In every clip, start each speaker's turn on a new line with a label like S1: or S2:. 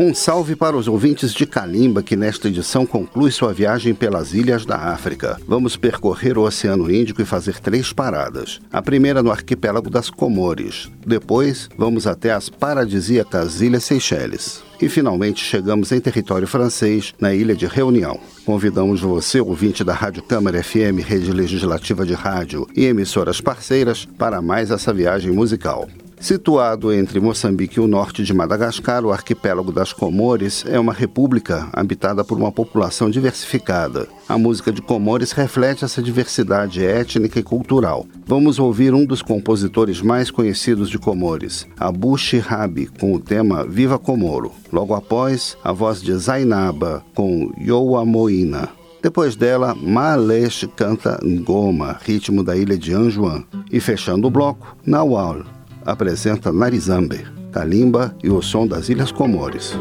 S1: Um salve para os ouvintes de Kalimba que nesta edição conclui sua viagem pelas ilhas da África. Vamos percorrer o Oceano Índico e fazer três paradas. A primeira no arquipélago das Comores. Depois, vamos até as paradisíacas Ilhas Seychelles. E finalmente chegamos em território francês, na ilha de Reunião. Convidamos você, ouvinte da Rádio Câmara FM, rede legislativa de rádio e emissoras parceiras, para mais essa viagem musical. Situado entre Moçambique e o norte de Madagascar, o arquipélago das Comores é uma república habitada por uma população diversificada. A música de Comores reflete essa diversidade étnica e cultural. Vamos ouvir um dos compositores mais conhecidos de Comores, Abu Shirabi, com o tema Viva Comoro. Logo após, a voz de Zainaba com Yoa Moina. Depois dela, Malesh canta Ngoma, ritmo da ilha de Anjuan. E fechando o bloco, Nawal, apresenta Narizambe, Kalimba e o som das Ilhas Comores.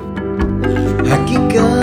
S2: ibanga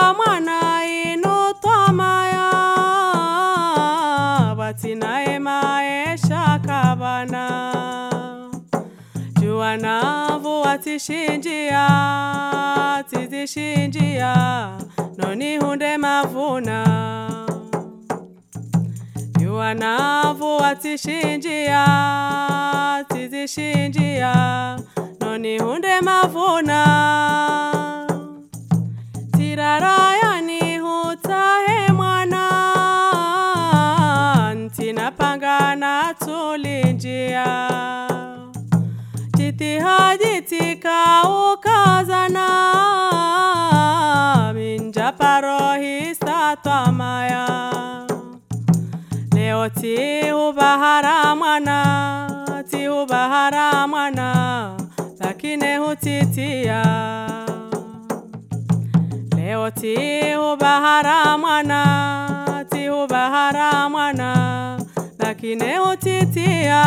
S2: au kamwana ino twamaya batinaye maesha kabana juanavu atishinjia tizishinjia noni hunde mavuna. Juanavu atishinjia tizishinjia noni hunde mavuna tirarayani hutahe mwana. Ntinapangana tulinjia titihajitikaukazana minjaparohisa twamaya. Leo tihubahara mwana tihubahara mwana. Lakini hutitia leo tihubahara mwana tihubahara mwana lakini hutitia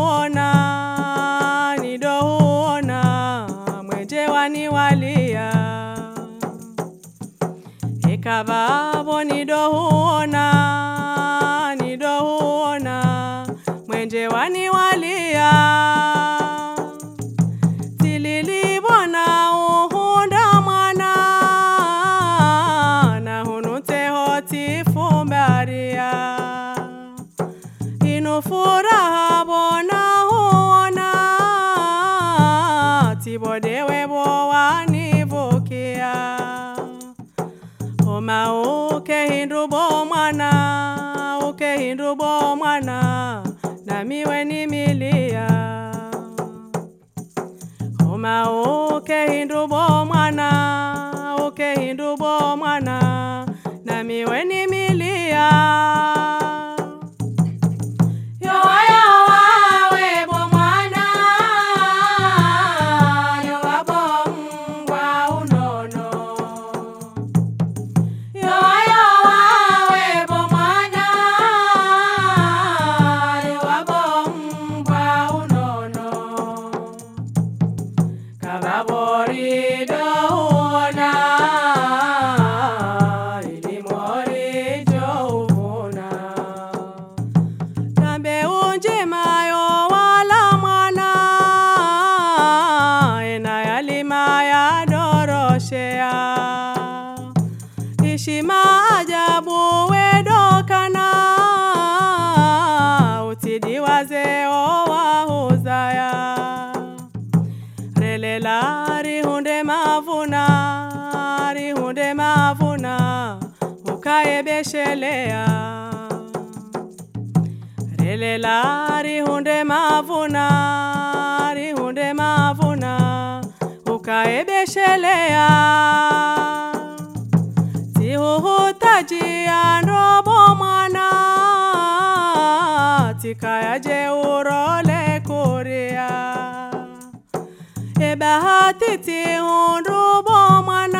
S2: nidohuona nidohuona mwenje waniwalia ekavavo nidohuona mwana uke hindu bo mwana namiwe ni milia. Oma uke hindu bo mwana uke hindu bo mwana namiwe ni ukayebeshelea relela rihunde mavuna rihunde mavuna ukaebeshelea tihuhutajia ndobo mwana tikayaje urole kuria. Ebahati tihundubo mwana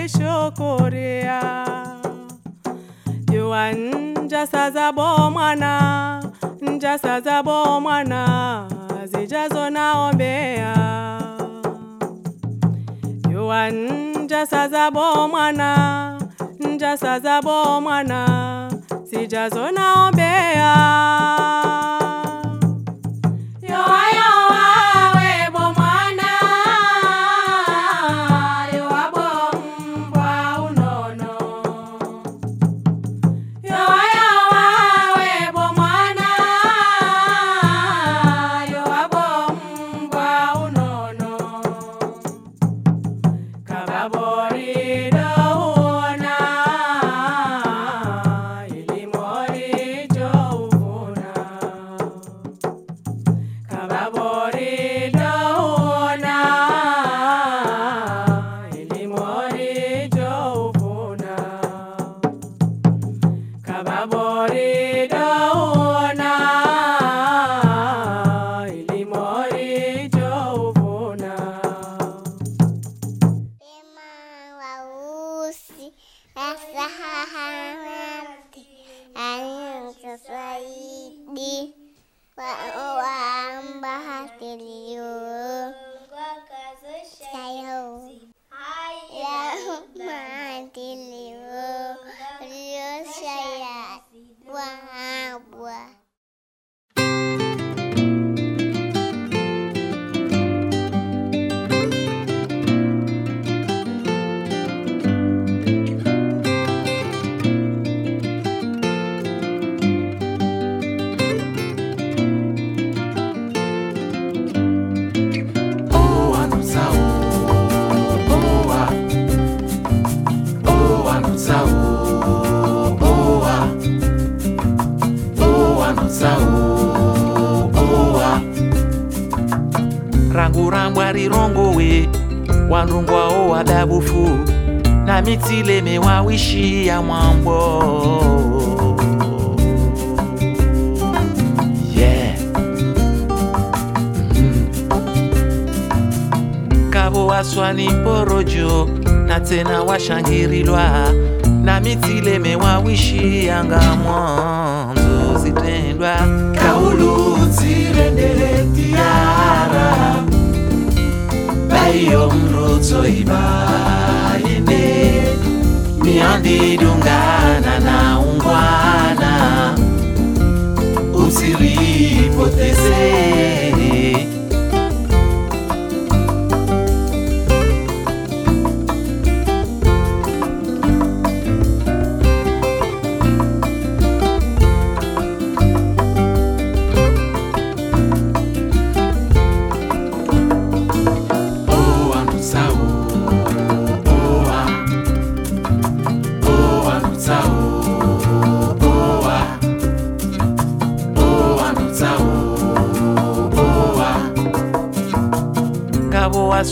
S2: boahajamiti shukuria jua njasa zabo mwana njasa zabo mwana zijazo naombea jua njasa zabo mwana njasa zabo mwana zijazo naombea
S3: waswani porojo na tena washangirilwa na mitile mewawishiyanga mwanzo zitendwa. Kaulu zirendeletiara baiyo mrutso ibayende miandidungana na ungwana usiripoteze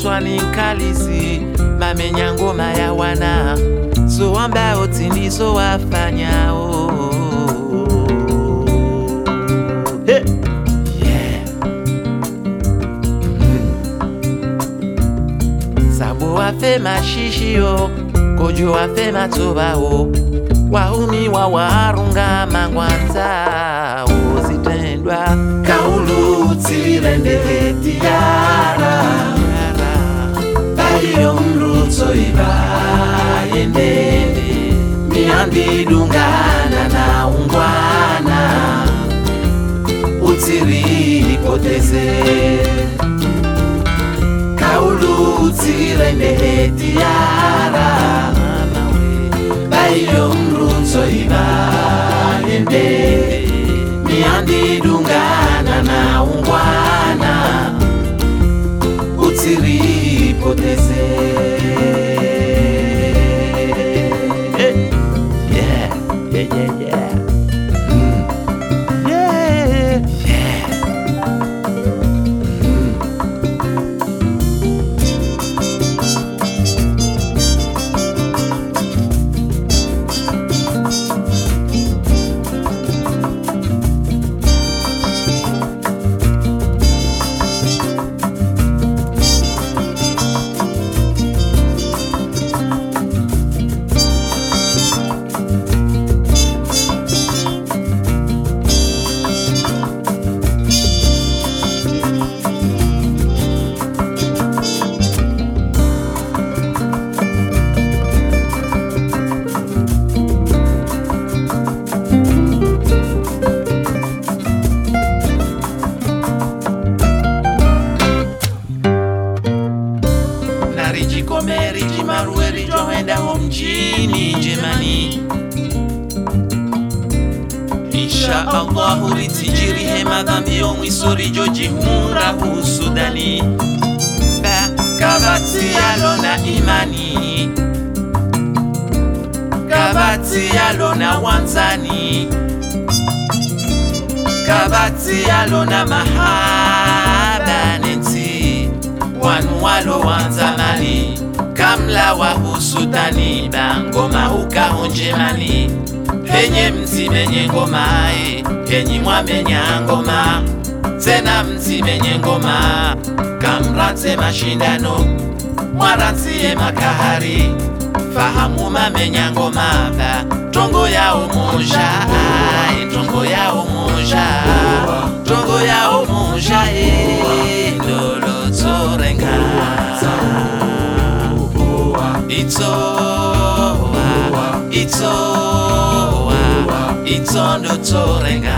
S3: swali nkalisi mamenya ngoma ya wana so ambao tindizowafanya oh, oh, hey. yeah. mm. sabo wafe mashishio kojo wafe matobao oh. waumiwa waarunga mangwanza oh. ozitendwa kaulu tilendele tiara yomlutso iba yenene miambidungana na ungwana. Utsiripoteze kaulutsire nehetiyara bayiyomlutso iba yenene miambidungana na ungwana. dizer. Na imani kabati yalo na wanzani. Kabati yalo na mahaba nenti wanu walo wanzamani. Kamla wa husudani bangoma ukahonjemani penye mti menye ngomae penyi mwamenya ngoma. Tena mti menye ngoma. Kamrate mashindano mwaransiye makahari fahamu mamenyango mava tongo yao muzha ai tongo yao muzha tongo yao muzha e
S4: dolotsorenga itsowa itsowa itsondotsorenga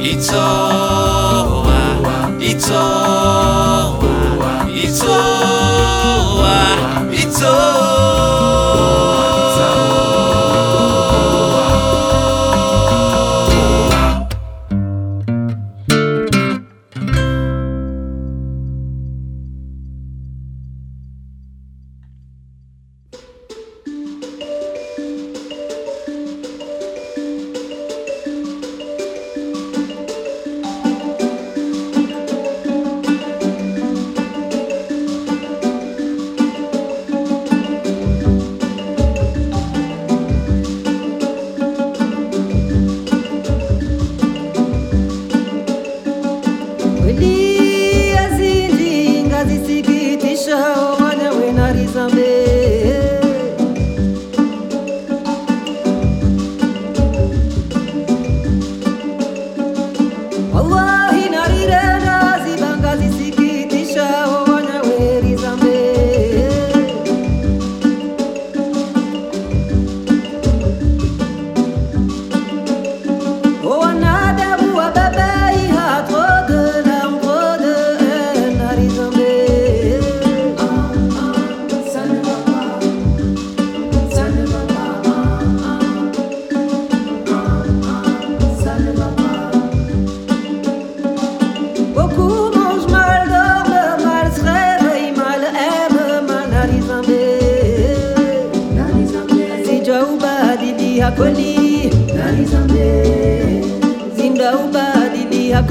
S4: itsowa itsowa. It's all. Ah, it's.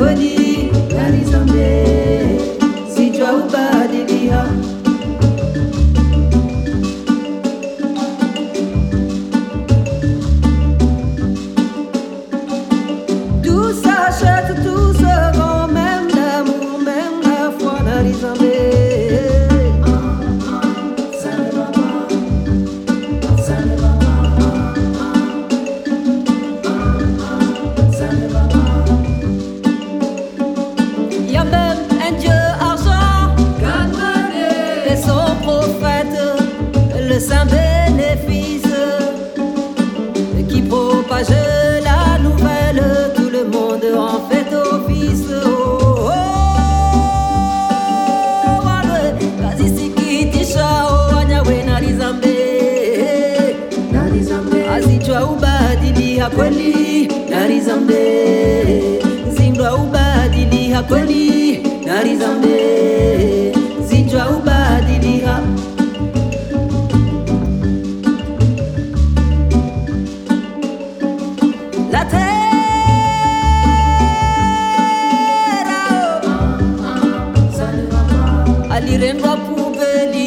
S4: Bonnie, that is. kweli dari za mbe. Zindwa ubadili hakweli dari za mde zindwa ubadili ha. Latte alirembwa pubeli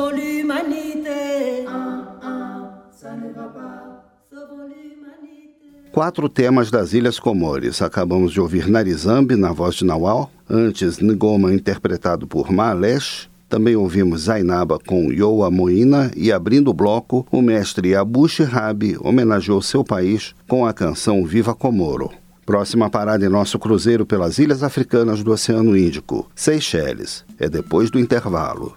S4: Sauvons l'humanité.
S1: Quatro temas das Ilhas Comores. Acabamos de ouvir Narizambi, na voz de Nawal. Antes, Ngoma, interpretado por Malesh. Também ouvimos Zainaba com Yoa Moina e, abrindo o bloco, o mestre Abu Rabi homenageou seu país com a canção Viva Comoro. Próxima parada em nosso cruzeiro pelas ilhas africanas do Oceano Índico, Seychelles. É depois do intervalo.